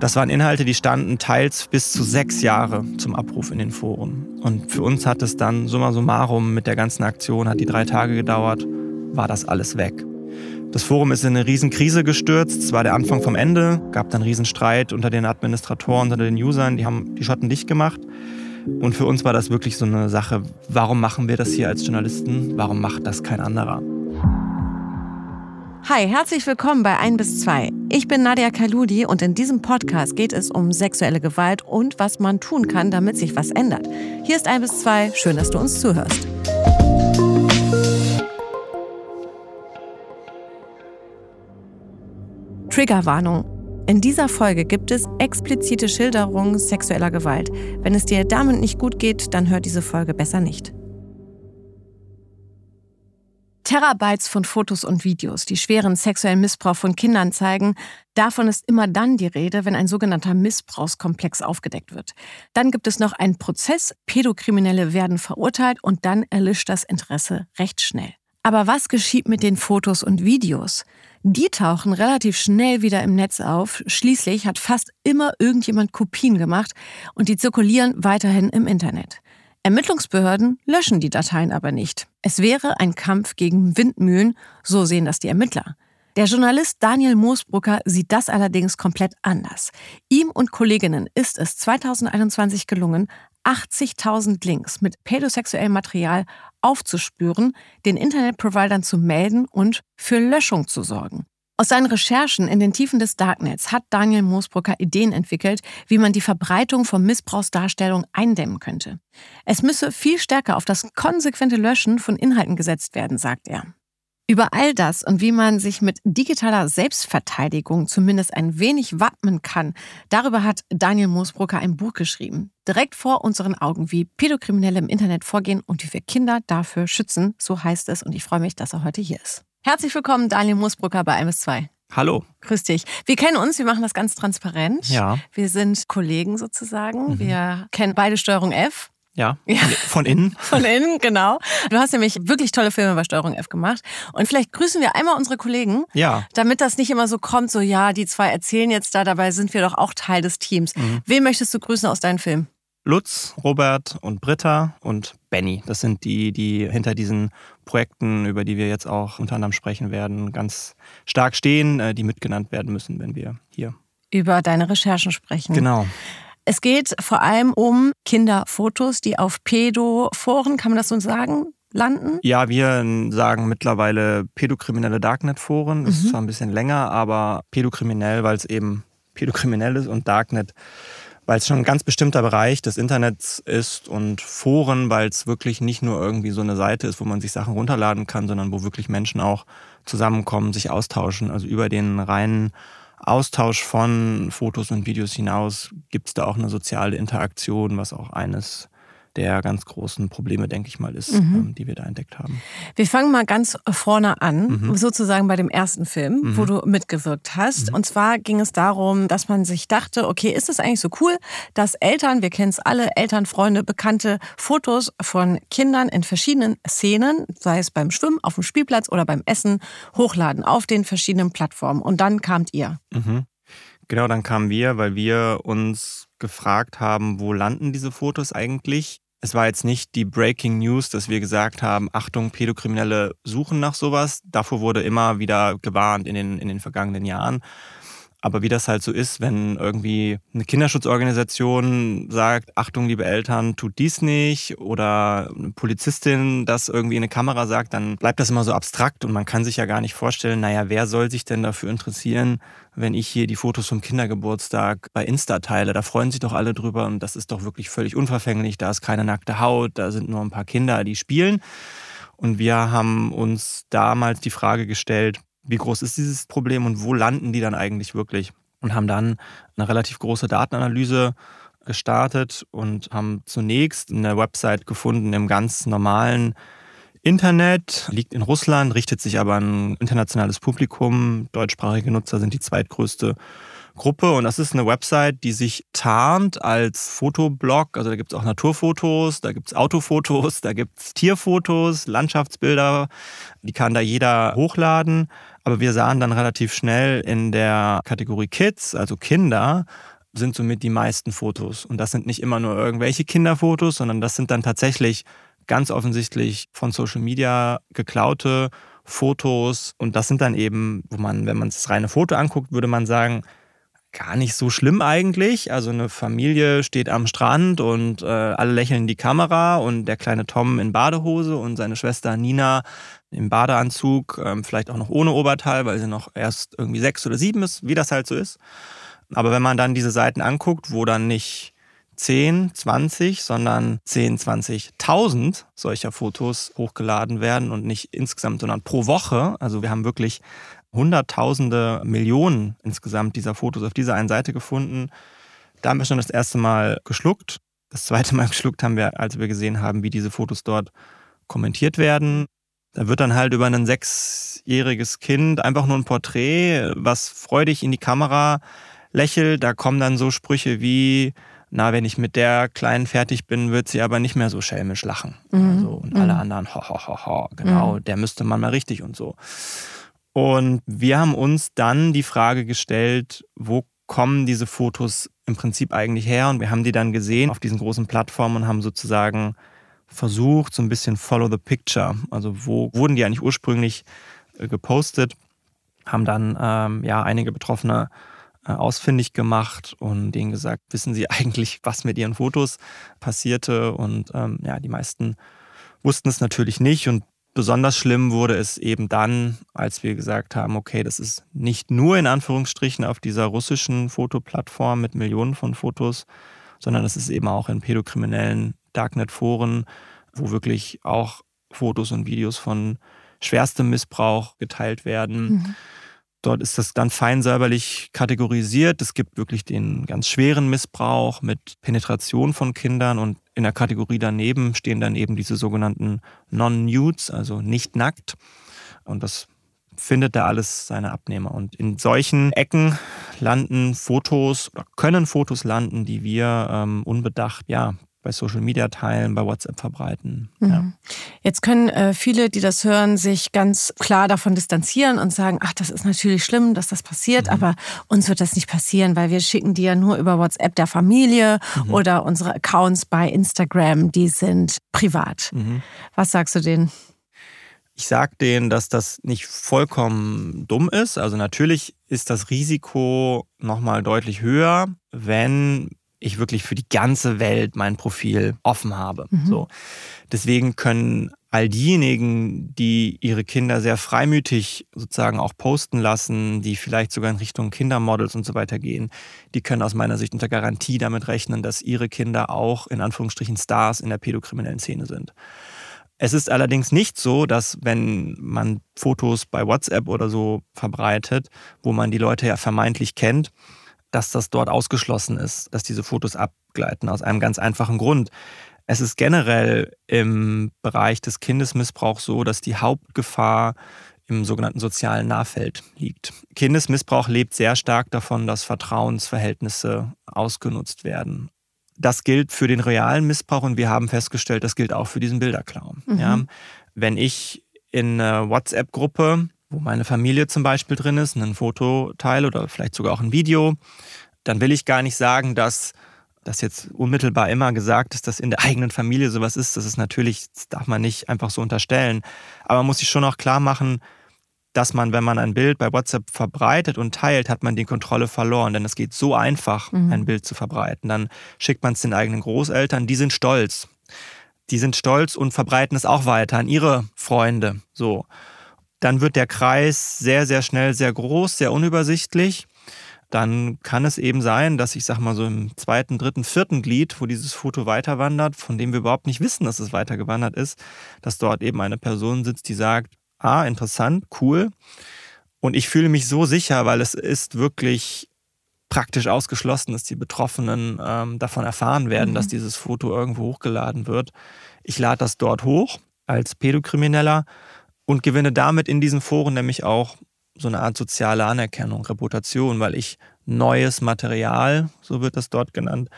Das waren Inhalte, die standen teils bis zu sechs Jahre zum Abruf in den Foren. Und für uns hat es dann summa summarum mit der ganzen Aktion, hat die drei Tage gedauert, war das alles weg. Das Forum ist in eine Riesenkrise gestürzt. Es war der Anfang vom Ende. Gab dann Riesenstreit unter den Administratoren, unter den Usern. Die haben die Schotten dicht gemacht. Und für uns war das wirklich so eine Sache, warum machen wir das hier als Journalisten? Warum macht das kein anderer? Hi, herzlich willkommen bei 1 bis 2. Ich bin Nadia Kaludi und in diesem Podcast geht es um sexuelle Gewalt und was man tun kann, damit sich was ändert. Hier ist 1 bis 2. Schön, dass du uns zuhörst. Triggerwarnung. In dieser Folge gibt es explizite Schilderungen sexueller Gewalt. Wenn es dir damit nicht gut geht, dann hör diese Folge besser nicht. Terabytes von Fotos und Videos, die schweren sexuellen Missbrauch von Kindern zeigen, davon ist immer dann die Rede, wenn ein sogenannter Missbrauchskomplex aufgedeckt wird. Dann gibt es noch einen Prozess, Pädokriminelle werden verurteilt und dann erlischt das Interesse recht schnell. Aber was geschieht mit den Fotos und Videos? Die tauchen relativ schnell wieder im Netz auf. Schließlich hat fast immer irgendjemand Kopien gemacht und die zirkulieren weiterhin im Internet. Ermittlungsbehörden löschen die Dateien aber nicht. Es wäre ein Kampf gegen Windmühlen, so sehen das die Ermittler. Der Journalist Daniel Moosbrucker sieht das allerdings komplett anders. Ihm und Kolleginnen ist es 2021 gelungen, 80.000 Links mit pädosexuellem Material aufzuspüren, den Internetprovidern zu melden und für Löschung zu sorgen. Aus seinen Recherchen in den Tiefen des Darknets hat Daniel Moosbrucker Ideen entwickelt, wie man die Verbreitung von Missbrauchsdarstellungen eindämmen könnte. Es müsse viel stärker auf das konsequente Löschen von Inhalten gesetzt werden, sagt er. Über all das und wie man sich mit digitaler Selbstverteidigung zumindest ein wenig wappnen kann, darüber hat Daniel Moosbrucker ein Buch geschrieben. Direkt vor unseren Augen, wie Pädokriminelle im Internet vorgehen und wie wir Kinder dafür schützen, so heißt es und ich freue mich, dass er heute hier ist. Herzlich willkommen, Daniel Moosbrucker bei 1 2. Hallo. Grüß dich. Wir kennen uns, wir machen das ganz transparent. Ja. Wir sind Kollegen sozusagen. Mhm. Wir kennen beide Steuerung F. Ja, ja, von innen. Von innen, genau. Du hast nämlich wirklich tolle Filme bei Steuerung F gemacht. Und vielleicht grüßen wir einmal unsere Kollegen, ja. damit das nicht immer so kommt, so ja, die zwei erzählen jetzt da, dabei sind wir doch auch Teil des Teams. Mhm. Wen möchtest du grüßen aus deinen Filmen? Lutz, Robert und Britta und Benny. Das sind die, die hinter diesen Projekten, über die wir jetzt auch unter anderem sprechen werden, ganz stark stehen, äh, die mitgenannt werden müssen, wenn wir hier über deine Recherchen sprechen. Genau. Es geht vor allem um Kinderfotos, die auf Pädoforen, kann man das so sagen, landen? Ja, wir sagen mittlerweile pädokriminelle Darknet-Foren. Das mhm. ist zwar ein bisschen länger, aber pädokriminell, weil es eben pädokriminell ist und Darknet weil es schon ein ganz bestimmter Bereich des Internets ist und Foren, weil es wirklich nicht nur irgendwie so eine Seite ist, wo man sich Sachen runterladen kann, sondern wo wirklich Menschen auch zusammenkommen, sich austauschen. Also über den reinen Austausch von Fotos und Videos hinaus gibt es da auch eine soziale Interaktion, was auch eines der ganz großen Probleme, denke ich mal, ist, mhm. Ähm, die wir da entdeckt haben. Wir fangen mal ganz vorne an, mhm. sozusagen bei dem ersten Film, mhm. wo du mitgewirkt hast. Mhm. Und zwar ging es darum, dass man sich dachte, okay, ist es eigentlich so cool, dass Eltern, wir kennen es alle, Eltern, Freunde, Bekannte, Fotos von Kindern in verschiedenen Szenen, sei es beim Schwimmen, auf dem Spielplatz oder beim Essen, hochladen auf den verschiedenen Plattformen. Und dann kamt ihr. Mhm. Genau, dann kamen wir, weil wir uns gefragt haben, wo landen diese Fotos eigentlich? Es war jetzt nicht die Breaking News, dass wir gesagt haben, Achtung, Pädokriminelle suchen nach sowas. Davor wurde immer wieder gewarnt in den, in den vergangenen Jahren. Aber wie das halt so ist, wenn irgendwie eine Kinderschutzorganisation sagt, Achtung, liebe Eltern, tut dies nicht, oder eine Polizistin das irgendwie in eine Kamera sagt, dann bleibt das immer so abstrakt und man kann sich ja gar nicht vorstellen, naja, wer soll sich denn dafür interessieren, wenn ich hier die Fotos vom Kindergeburtstag bei Insta teile? Da freuen sich doch alle drüber und das ist doch wirklich völlig unverfänglich. Da ist keine nackte Haut, da sind nur ein paar Kinder, die spielen. Und wir haben uns damals die Frage gestellt, wie groß ist dieses Problem und wo landen die dann eigentlich wirklich? Und haben dann eine relativ große Datenanalyse gestartet und haben zunächst eine Website gefunden im ganz normalen Internet, liegt in Russland, richtet sich aber an ein internationales Publikum. Deutschsprachige Nutzer sind die zweitgrößte Gruppe und das ist eine Website, die sich tarnt als Fotoblog. Also da gibt es auch Naturfotos, da gibt es Autofotos, da gibt es Tierfotos, Landschaftsbilder. Die kann da jeder hochladen. Aber wir sahen dann relativ schnell in der Kategorie Kids, also Kinder, sind somit die meisten Fotos. Und das sind nicht immer nur irgendwelche Kinderfotos, sondern das sind dann tatsächlich ganz offensichtlich von Social Media geklaute Fotos. Und das sind dann eben, wo man, wenn man das reine Foto anguckt, würde man sagen, gar nicht so schlimm eigentlich. Also eine Familie steht am Strand und äh, alle lächeln in die Kamera und der kleine Tom in Badehose und seine Schwester Nina im Badeanzug, ähm, vielleicht auch noch ohne Oberteil, weil sie noch erst irgendwie sechs oder sieben ist, wie das halt so ist. Aber wenn man dann diese Seiten anguckt, wo dann nicht 10, 20, sondern 10, 20.000 solcher Fotos hochgeladen werden und nicht insgesamt, sondern pro Woche. Also wir haben wirklich Hunderttausende, Millionen insgesamt dieser Fotos auf dieser einen Seite gefunden. Da haben wir schon das erste Mal geschluckt. Das zweite Mal geschluckt haben wir, als wir gesehen haben, wie diese Fotos dort kommentiert werden. Da wird dann halt über ein sechsjähriges Kind einfach nur ein Porträt, was freudig in die Kamera lächelt. Da kommen dann so Sprüche wie, na, wenn ich mit der Kleinen fertig bin, wird sie aber nicht mehr so schelmisch lachen. Mhm. Also, und mhm. alle anderen, ho, ho, ho, ho, genau, mhm. der müsste man mal richtig und so. Und wir haben uns dann die Frage gestellt, wo kommen diese Fotos im Prinzip eigentlich her? Und wir haben die dann gesehen auf diesen großen Plattformen und haben sozusagen versucht, so ein bisschen Follow the Picture. Also wo wurden die eigentlich ursprünglich äh, gepostet? Haben dann ähm, ja einige Betroffene äh, ausfindig gemacht und denen gesagt, wissen sie eigentlich, was mit ihren Fotos passierte? Und ähm, ja, die meisten wussten es natürlich nicht und Besonders schlimm wurde es eben dann, als wir gesagt haben, okay, das ist nicht nur in Anführungsstrichen auf dieser russischen Fotoplattform mit Millionen von Fotos, sondern es ist eben auch in pädokriminellen Darknet-Foren, wo wirklich auch Fotos und Videos von schwerstem Missbrauch geteilt werden. Mhm. Dort ist das dann fein säuberlich kategorisiert. Es gibt wirklich den ganz schweren Missbrauch mit Penetration von Kindern und in der Kategorie daneben stehen dann eben diese sogenannten Non-Nudes, also nicht nackt. Und das findet da alles seine Abnehmer. Und in solchen Ecken landen Fotos oder können Fotos landen, die wir ähm, unbedacht ja, bei Social Media teilen, bei WhatsApp verbreiten. Mhm. Ja. Jetzt können äh, viele, die das hören, sich ganz klar davon distanzieren und sagen, ach, das ist natürlich schlimm, dass das passiert, mhm. aber uns wird das nicht passieren, weil wir schicken die ja nur über WhatsApp der Familie mhm. oder unsere Accounts bei Instagram, die sind privat. Mhm. Was sagst du denen? Ich sage denen, dass das nicht vollkommen dumm ist. Also natürlich ist das Risiko nochmal deutlich höher, wenn ich wirklich für die ganze Welt mein Profil offen habe. Mhm. So. Deswegen können all diejenigen, die ihre Kinder sehr freimütig sozusagen auch posten lassen, die vielleicht sogar in Richtung Kindermodels und so weiter gehen, die können aus meiner Sicht unter Garantie damit rechnen, dass ihre Kinder auch in Anführungsstrichen Stars in der pädokriminellen Szene sind. Es ist allerdings nicht so, dass wenn man Fotos bei WhatsApp oder so verbreitet, wo man die Leute ja vermeintlich kennt, dass das dort ausgeschlossen ist, dass diese Fotos abgleiten, aus einem ganz einfachen Grund. Es ist generell im Bereich des Kindesmissbrauchs so, dass die Hauptgefahr im sogenannten sozialen Nahfeld liegt. Kindesmissbrauch lebt sehr stark davon, dass Vertrauensverhältnisse ausgenutzt werden. Das gilt für den realen Missbrauch und wir haben festgestellt, das gilt auch für diesen Bilderklau. Mhm. Ja, wenn ich in einer WhatsApp-Gruppe wo meine Familie zum Beispiel drin ist, ein Fototeil oder vielleicht sogar auch ein Video, dann will ich gar nicht sagen, dass das jetzt unmittelbar immer gesagt ist, dass in der eigenen Familie sowas ist. Das ist natürlich, das darf man nicht einfach so unterstellen. Aber man muss sich schon auch klar machen, dass man, wenn man ein Bild bei WhatsApp verbreitet und teilt, hat man die Kontrolle verloren. Denn es geht so einfach, mhm. ein Bild zu verbreiten. Dann schickt man es den eigenen Großeltern, die sind stolz. Die sind stolz und verbreiten es auch weiter an ihre Freunde. So dann wird der Kreis sehr, sehr schnell sehr groß, sehr unübersichtlich. Dann kann es eben sein, dass ich sag mal so im zweiten, dritten, vierten Glied, wo dieses Foto weiter wandert, von dem wir überhaupt nicht wissen, dass es weiter gewandert ist, dass dort eben eine Person sitzt, die sagt, ah, interessant, cool. Und ich fühle mich so sicher, weil es ist wirklich praktisch ausgeschlossen, dass die Betroffenen ähm, davon erfahren werden, mhm. dass dieses Foto irgendwo hochgeladen wird. Ich lade das dort hoch als Pädokrimineller und gewinne damit in diesen Foren nämlich auch so eine Art soziale Anerkennung, Reputation, weil ich neues Material, so wird das dort genannt,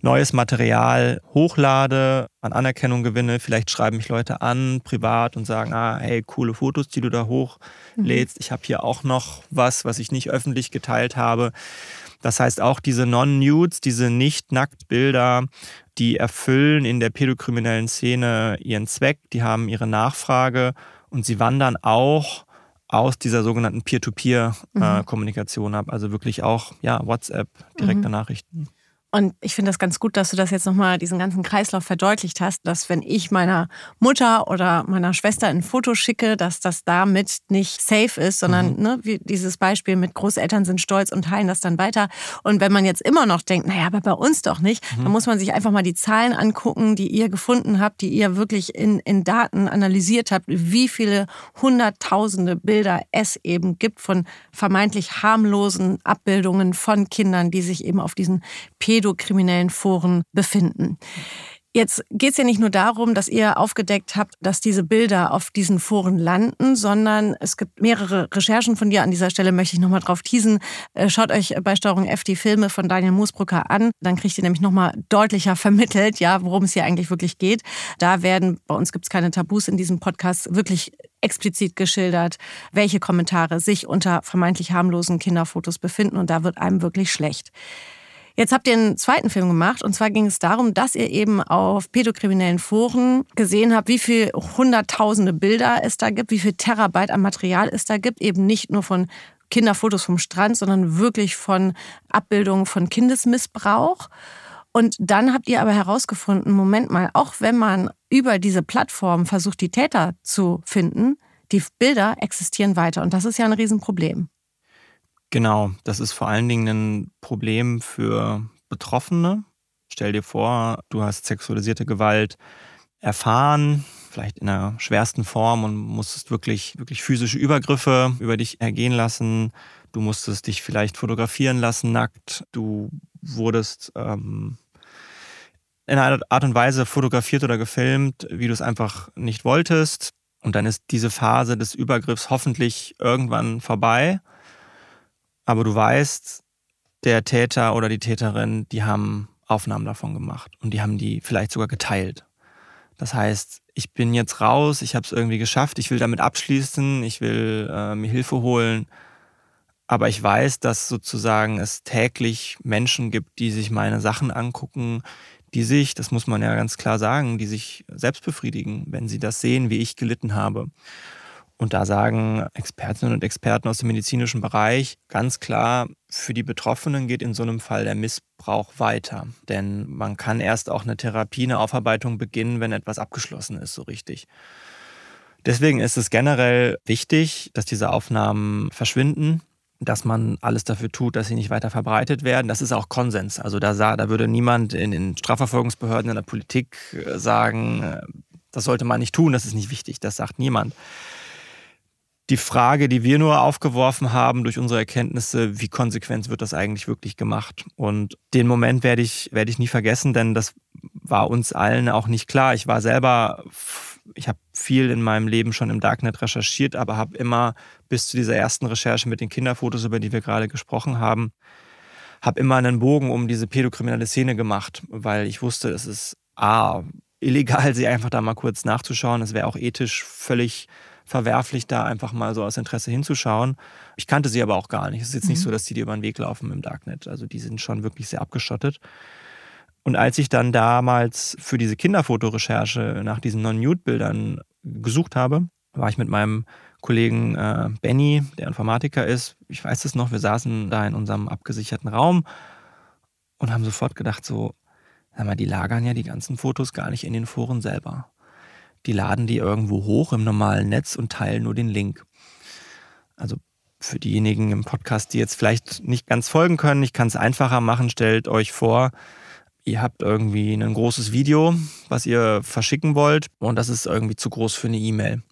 neues Material hochlade, an Anerkennung gewinne. Vielleicht schreiben mich Leute an, privat und sagen, ah, hey, coole Fotos, die du da hochlädst. Mhm. Ich habe hier auch noch was, was ich nicht öffentlich geteilt habe. Das heißt, auch diese Non-Nudes, diese Nicht-Nackt-Bilder, die erfüllen in der pädokriminellen Szene ihren Zweck, die haben ihre Nachfrage und sie wandern auch aus dieser sogenannten Peer-to-Peer-Kommunikation mhm. ab. Also wirklich auch ja, WhatsApp, direkte mhm. Nachrichten. Und ich finde das ganz gut, dass du das jetzt nochmal, diesen ganzen Kreislauf verdeutlicht hast, dass wenn ich meiner Mutter oder meiner Schwester ein Foto schicke, dass das damit nicht safe ist, sondern mhm. ne, wie dieses Beispiel mit Großeltern sind stolz und teilen das dann weiter. Und wenn man jetzt immer noch denkt, naja, aber bei uns doch nicht, mhm. dann muss man sich einfach mal die Zahlen angucken, die ihr gefunden habt, die ihr wirklich in, in Daten analysiert habt, wie viele hunderttausende Bilder es eben gibt von vermeintlich harmlosen Abbildungen von Kindern, die sich eben auf diesen Pädophilen pädokriminellen Foren befinden. Jetzt geht es ja nicht nur darum, dass ihr aufgedeckt habt, dass diese Bilder auf diesen Foren landen, sondern es gibt mehrere Recherchen von dir. An dieser Stelle möchte ich nochmal drauf teasen. Äh, schaut euch bei Steuerung F die Filme von Daniel Moosbrücker an. Dann kriegt ihr nämlich nochmal deutlicher vermittelt, ja, worum es hier eigentlich wirklich geht. Da werden, bei uns gibt es keine Tabus in diesem Podcast, wirklich explizit geschildert, welche Kommentare sich unter vermeintlich harmlosen Kinderfotos befinden. Und da wird einem wirklich schlecht. Jetzt habt ihr einen zweiten Film gemacht und zwar ging es darum, dass ihr eben auf pädokriminellen Foren gesehen habt, wie viel hunderttausende Bilder es da gibt, wie viel Terabyte an Material es da gibt, eben nicht nur von Kinderfotos vom Strand, sondern wirklich von Abbildungen von Kindesmissbrauch. Und dann habt ihr aber herausgefunden, Moment mal, auch wenn man über diese Plattform versucht, die Täter zu finden, die Bilder existieren weiter. Und das ist ja ein Riesenproblem. Genau, das ist vor allen Dingen ein Problem für Betroffene. Stell dir vor, du hast sexualisierte Gewalt erfahren, vielleicht in der schwersten Form und musstest wirklich, wirklich physische Übergriffe über dich ergehen lassen. Du musstest dich vielleicht fotografieren lassen, nackt. Du wurdest ähm, in einer Art und Weise fotografiert oder gefilmt, wie du es einfach nicht wolltest. Und dann ist diese Phase des Übergriffs hoffentlich irgendwann vorbei. Aber du weißt, der Täter oder die Täterin, die haben Aufnahmen davon gemacht und die haben die vielleicht sogar geteilt. Das heißt, ich bin jetzt raus, ich habe es irgendwie geschafft, ich will damit abschließen, ich will äh, mir Hilfe holen. Aber ich weiß, dass sozusagen es täglich Menschen gibt, die sich meine Sachen angucken, die sich, das muss man ja ganz klar sagen, die sich selbst befriedigen, wenn sie das sehen, wie ich gelitten habe. Und da sagen Expertinnen und Experten aus dem medizinischen Bereich ganz klar, für die Betroffenen geht in so einem Fall der Missbrauch weiter. Denn man kann erst auch eine Therapie, eine Aufarbeitung beginnen, wenn etwas abgeschlossen ist, so richtig. Deswegen ist es generell wichtig, dass diese Aufnahmen verschwinden, dass man alles dafür tut, dass sie nicht weiter verbreitet werden. Das ist auch Konsens. Also da, da würde niemand in den Strafverfolgungsbehörden, in der Politik äh, sagen, äh, das sollte man nicht tun, das ist nicht wichtig. Das sagt niemand die Frage, die wir nur aufgeworfen haben durch unsere Erkenntnisse, wie konsequent wird das eigentlich wirklich gemacht? Und den Moment werde ich, werde ich nie vergessen, denn das war uns allen auch nicht klar. Ich war selber, ich habe viel in meinem Leben schon im Darknet recherchiert, aber habe immer bis zu dieser ersten Recherche mit den Kinderfotos, über die wir gerade gesprochen haben, habe immer einen Bogen um diese pädokriminelle Szene gemacht, weil ich wusste, es ist A, illegal, sie einfach da mal kurz nachzuschauen. Es wäre auch ethisch völlig verwerflich, da einfach mal so aus Interesse hinzuschauen. Ich kannte sie aber auch gar nicht. Es ist jetzt mhm. nicht so, dass die dir über den Weg laufen im Darknet. Also die sind schon wirklich sehr abgeschottet. Und als ich dann damals für diese Kinderfotorecherche nach diesen Non-Nude-Bildern gesucht habe, war ich mit meinem Kollegen äh, Benny, der Informatiker ist, ich weiß es noch, wir saßen da in unserem abgesicherten Raum und haben sofort gedacht, so, sag mal, die lagern ja die ganzen Fotos gar nicht in den Foren selber die laden die irgendwo hoch im normalen Netz und teilen nur den Link. Also für diejenigen im Podcast, die jetzt vielleicht nicht ganz folgen können, ich kann es einfacher machen. Stellt euch vor, ihr habt irgendwie ein großes Video, was ihr verschicken wollt und das ist irgendwie zu groß für eine E-Mail.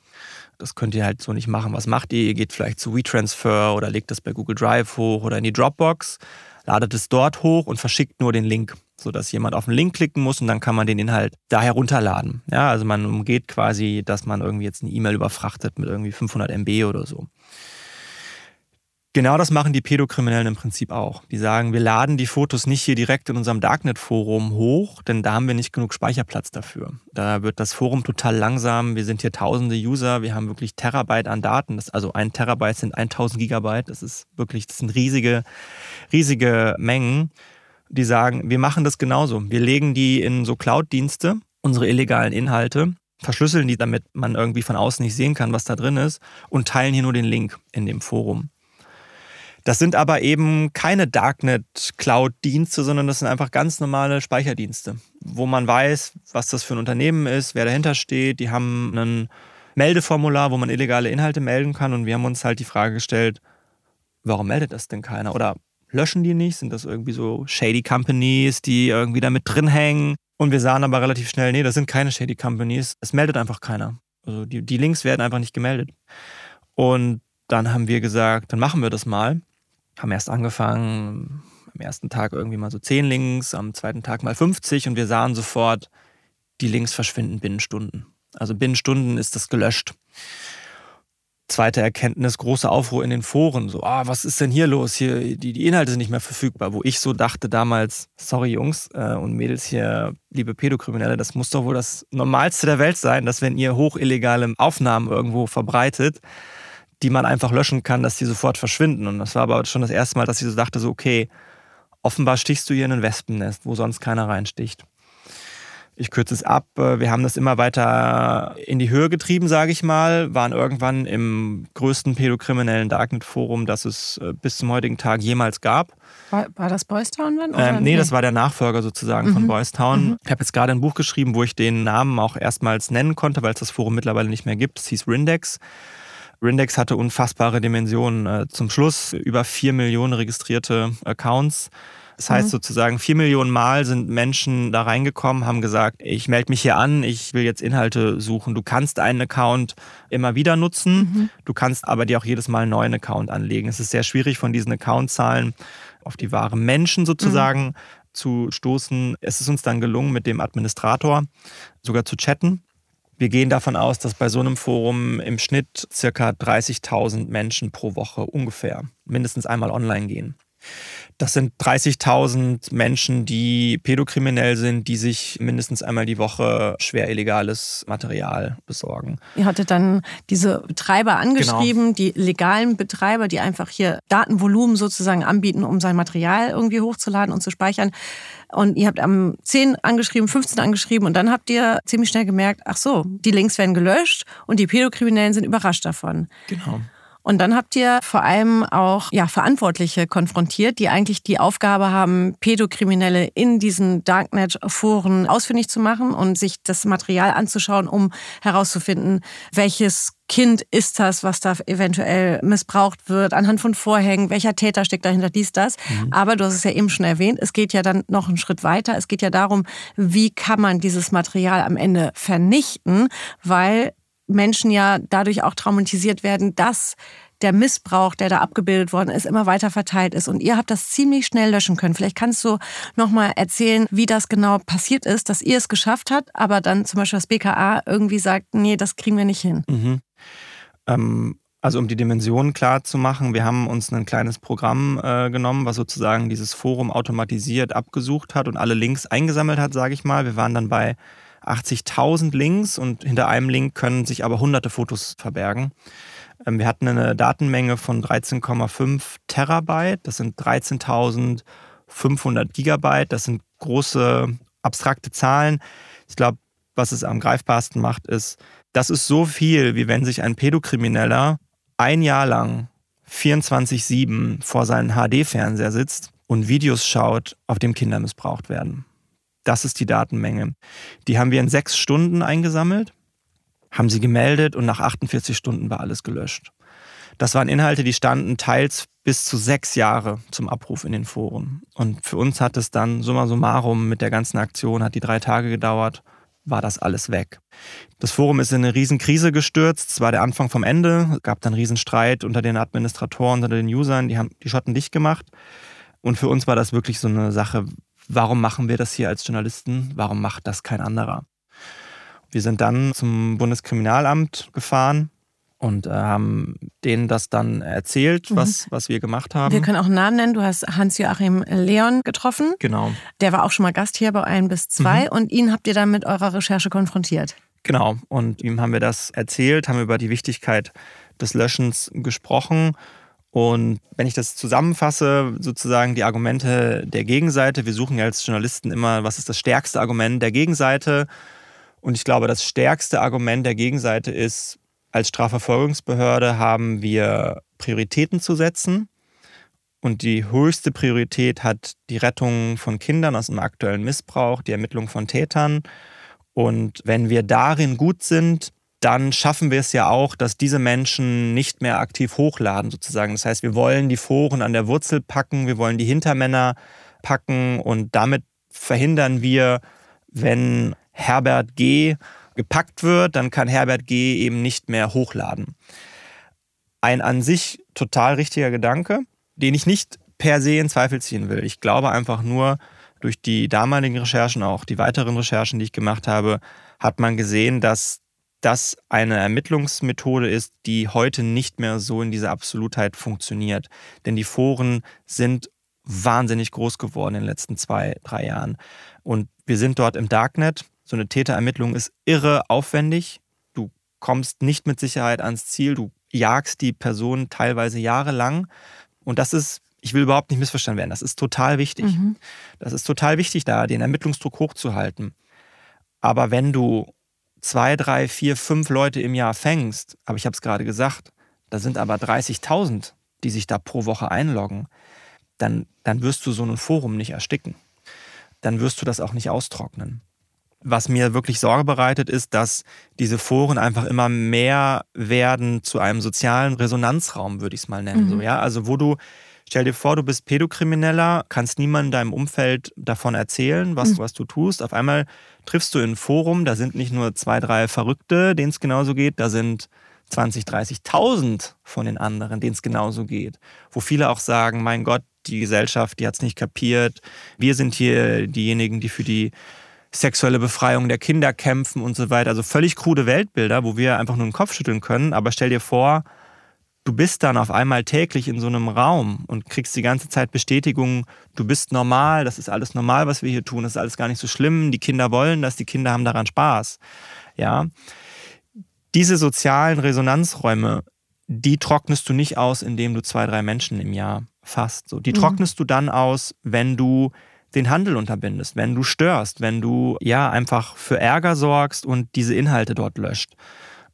Das könnt ihr halt so nicht machen. Was macht ihr? Ihr geht vielleicht zu WeTransfer oder legt das bei Google Drive hoch oder in die Dropbox, ladet es dort hoch und verschickt nur den Link sodass jemand auf den Link klicken muss und dann kann man den Inhalt da herunterladen. Ja, also man umgeht quasi, dass man irgendwie jetzt eine E-Mail überfrachtet mit irgendwie 500 MB oder so. Genau das machen die Pädokriminellen im Prinzip auch. Die sagen, wir laden die Fotos nicht hier direkt in unserem Darknet-Forum hoch, denn da haben wir nicht genug Speicherplatz dafür. Da wird das Forum total langsam. Wir sind hier tausende User, wir haben wirklich Terabyte an Daten. Das, also ein Terabyte sind 1000 Gigabyte. Das ist wirklich, das sind riesige, riesige Mengen. Die sagen, wir machen das genauso. Wir legen die in so Cloud-Dienste, unsere illegalen Inhalte, verschlüsseln die, damit man irgendwie von außen nicht sehen kann, was da drin ist, und teilen hier nur den Link in dem Forum. Das sind aber eben keine Darknet-Cloud-Dienste, sondern das sind einfach ganz normale Speicherdienste, wo man weiß, was das für ein Unternehmen ist, wer dahinter steht. Die haben ein Meldeformular, wo man illegale Inhalte melden kann. Und wir haben uns halt die Frage gestellt, warum meldet das denn keiner? Oder löschen die nicht? Sind das irgendwie so shady Companies, die irgendwie da mit drin hängen? Und wir sahen aber relativ schnell, nee, das sind keine shady Companies. Es meldet einfach keiner. Also die, die Links werden einfach nicht gemeldet. Und dann haben wir gesagt, dann machen wir das mal haben erst angefangen, am ersten Tag irgendwie mal so 10 Links, am zweiten Tag mal 50 und wir sahen sofort, die Links verschwinden binnen Stunden. Also binnen Stunden ist das gelöscht. Zweite Erkenntnis, große Aufruhr in den Foren. So, ah, was ist denn hier los? Hier, die, die Inhalte sind nicht mehr verfügbar. Wo ich so dachte damals, sorry Jungs äh, und Mädels hier, liebe Pädokriminelle, das muss doch wohl das Normalste der Welt sein, dass wenn ihr hochillegale Aufnahmen irgendwo verbreitet, die man einfach löschen kann, dass die sofort verschwinden. Und das war aber schon das erste Mal, dass ich so dachte, so, okay, offenbar stichst du hier in ein Wespennest, wo sonst keiner reinsticht. Ich kürze es ab. Wir haben das immer weiter in die Höhe getrieben, sage ich mal. Waren irgendwann im größten pädokriminellen Darknet-Forum, das es äh, bis zum heutigen Tag jemals gab. War, war das Boys Town dann? Ähm, nee, das war der Nachfolger sozusagen mhm. von Boys Town. Mhm. Ich habe jetzt gerade ein Buch geschrieben, wo ich den Namen auch erstmals nennen konnte, weil es das Forum mittlerweile nicht mehr gibt. Es hieß Rindex. Rindex hatte unfassbare Dimensionen. Äh, zum Schluss über vier Millionen registrierte Accounts. Das heißt mhm. sozusagen, vier Millionen Mal sind Menschen da reingekommen, haben gesagt, ich melde mich hier an, ich will jetzt Inhalte suchen. Du kannst einen Account immer wieder nutzen, mhm. du kannst aber dir auch jedes Mal einen neuen Account anlegen. Es ist sehr schwierig, von diesen Accountzahlen auf die wahren Menschen sozusagen mhm. zu stoßen. Es ist uns dann gelungen, mit dem Administrator sogar zu chatten wir gehen davon aus, dass bei so einem Forum im Schnitt circa 30.000 Menschen pro Woche ungefähr mindestens einmal online gehen. Das sind 30.000 Menschen, die pädokriminell sind, die sich mindestens einmal die Woche schwer illegales Material besorgen. Ihr hattet dann diese Betreiber angeschrieben, genau. die legalen Betreiber, die einfach hier Datenvolumen sozusagen anbieten, um sein Material irgendwie hochzuladen und zu speichern. Und ihr habt am 10 angeschrieben, 15 angeschrieben und dann habt ihr ziemlich schnell gemerkt, ach so, die Links werden gelöscht und die Pädokriminellen sind überrascht davon. Genau. Und dann habt ihr vor allem auch ja, Verantwortliche konfrontiert, die eigentlich die Aufgabe haben, Pädokriminelle in diesen Darknet-Foren ausfindig zu machen und sich das Material anzuschauen, um herauszufinden, welches Kind ist das, was da eventuell missbraucht wird, anhand von Vorhängen, welcher Täter steckt dahinter, dies, das. Mhm. Aber du hast es ja eben schon erwähnt, es geht ja dann noch einen Schritt weiter. Es geht ja darum, wie kann man dieses Material am Ende vernichten, weil Menschen ja dadurch auch traumatisiert werden, dass der Missbrauch, der da abgebildet worden ist, immer weiter verteilt ist. Und ihr habt das ziemlich schnell löschen können. Vielleicht kannst du noch mal erzählen, wie das genau passiert ist, dass ihr es geschafft habt, aber dann zum Beispiel das BKA irgendwie sagt, nee, das kriegen wir nicht hin. Mhm. Ähm, also um die Dimensionen klar zu machen, wir haben uns ein kleines Programm äh, genommen, was sozusagen dieses Forum automatisiert abgesucht hat und alle Links eingesammelt hat, sage ich mal. Wir waren dann bei 80.000 Links und hinter einem Link können sich aber hunderte Fotos verbergen. Ähm, wir hatten eine Datenmenge von 13,5 Terabyte, das sind 13.500 Gigabyte, das sind große abstrakte Zahlen. Ich glaube, was es am greifbarsten macht, ist, das ist so viel, wie wenn sich ein Pädokrimineller ein Jahr lang 24-7 vor seinem HD-Fernseher sitzt und Videos schaut, auf dem Kinder missbraucht werden. Das ist die Datenmenge. Die haben wir in sechs Stunden eingesammelt, haben sie gemeldet und nach 48 Stunden war alles gelöscht. Das waren Inhalte, die standen teils bis zu sechs Jahre zum Abruf in den Foren. Und für uns hat es dann summa summarum mit der ganzen Aktion, hat die drei Tage gedauert, war das alles weg. Das Forum ist in eine Riesenkrise gestürzt. Es war der Anfang vom Ende. Es gab dann Riesenstreit unter den Administratoren, unter den Usern. Die haben die Schotten dicht gemacht. Und für uns war das wirklich so eine Sache, warum machen wir das hier als Journalisten? Warum macht das kein anderer? Wir sind dann zum Bundeskriminalamt gefahren und äh, haben denen das dann erzählt, mhm. was, was wir gemacht haben. Wir können auch einen Namen nennen. Du hast Hans-Joachim Leon getroffen. Genau. Der war auch schon mal Gast hier bei 1 bis 2 mhm. und ihn habt ihr dann mit eurer Recherche konfrontiert. Genau. Und ihm haben wir das erzählt, haben über die Wichtigkeit des Löschens gesprochen. Und wenn ich das zusammenfasse, sozusagen die Argumente der Gegenseite, wir suchen ja als Journalisten immer, was ist das stärkste Argument der Gegenseite? Und ich glaube, das stärkste Argument der Gegenseite ist, als Strafverfolgungsbehörde haben wir Prioritäten zu setzen. Und die höchste Priorität hat die Rettung von Kindern aus dem aktuellen Missbrauch, die Ermittlung von Tätern. Und wenn wir darin gut sind, dann schaffen wir es ja auch, dass diese Menschen nicht mehr aktiv hochladen sozusagen. Das heißt, wir wollen die Foren an der Wurzel packen, wir wollen die Hintermänner packen und damit verhindern wir, wenn Herbert G. gepackt wird, dann kann Herbert G. eben nicht mehr hochladen. Ein an sich total richtiger Gedanke, den ich nicht per se in Zweifel ziehen will. Ich glaube einfach nur, durch die damaligen Recherchen, auch die weiteren Recherchen, die ich gemacht habe, hat man gesehen, dass das eine Ermittlungsmethode ist, die heute nicht mehr so in dieser Absolutheit funktioniert. Denn die Foren sind wahnsinnig groß geworden in den letzten zwei, drei Jahren. Und wir sind dort im Darknet. So eine Täterermittlung ist irre aufwendig. Du kommst nicht mit Sicherheit ans Ziel. Du jagst die Person teilweise jahrelang. Und das ist, ich will überhaupt nicht missverstanden werden, das ist total wichtig. Mhm. Das ist total wichtig, da den Ermittlungsdruck hochzuhalten. Aber wenn du zwei, drei, vier, fünf Leute im Jahr fängst, aber ich habe es gerade gesagt, da sind aber 30.000, die sich da pro Woche einloggen, dann, dann wirst du so ein Forum nicht ersticken. Dann wirst du das auch nicht austrocknen. Was mir wirklich Sorge bereitet, ist, dass diese Foren einfach immer mehr werden zu einem sozialen Resonanzraum, würde ich es mal nennen. Mhm. So, ja? Also wo du Stell dir vor, du bist Pädokrimineller, kannst niemandem in deinem Umfeld davon erzählen, was, mhm. was du tust. Auf einmal triffst du in ein Forum, da sind nicht nur zwei, drei Verrückte, denen es genauso geht, da sind 20, 30.000 von den anderen, denen es genauso geht. Wo viele auch sagen, mein Gott, die Gesellschaft, die hat es nicht kapiert. Wir sind hier diejenigen, die für die sexuelle Befreiung der Kinder kämpfen und so weiter. Also völlig krude Weltbilder, wo wir einfach nur den Kopf schütteln können. Aber stell dir vor, du bist dann auf einmal täglich in so einem Raum und kriegst die ganze Zeit Bestätigung, du bist normal, das ist alles normal, was wir hier tun, das ist alles gar nicht so schlimm, die Kinder wollen das, die Kinder haben daran Spaß. Ja. Diese sozialen Resonanzräume, die trocknest du nicht aus, indem du zwei, drei Menschen im Jahr fasst. So, die mhm. trocknest du dann aus, wenn du den Handel unterbindest, wenn du störst, wenn du ja einfach für Ärger sorgst und diese Inhalte dort löscht.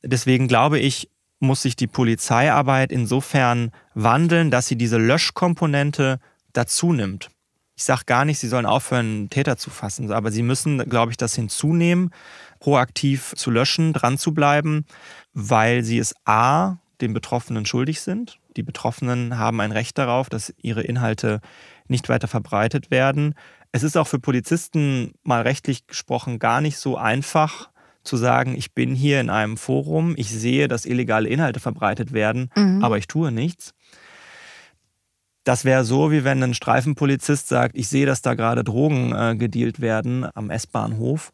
Deswegen glaube ich, muss sich die Polizeiarbeit insofern wandeln, dass sie diese Löschkomponente dazu nimmt. Ich sage gar nicht, sie sollen aufhören, Täter zu fassen, aber sie müssen, glaube ich, das hinzunehmen, proaktiv zu löschen, dran zu bleiben, weil sie es a, den Betroffenen schuldig sind. Die Betroffenen haben ein Recht darauf, dass ihre Inhalte nicht weiter verbreitet werden. Es ist auch für Polizisten mal rechtlich gesprochen gar nicht so einfach, zu sagen, ich bin hier in einem Forum, ich sehe, dass illegale Inhalte verbreitet werden, mhm. aber ich tue nichts. Das wäre so, wie wenn ein Streifenpolizist sagt, ich sehe, dass da gerade Drogen äh, gedealt werden am S-Bahnhof,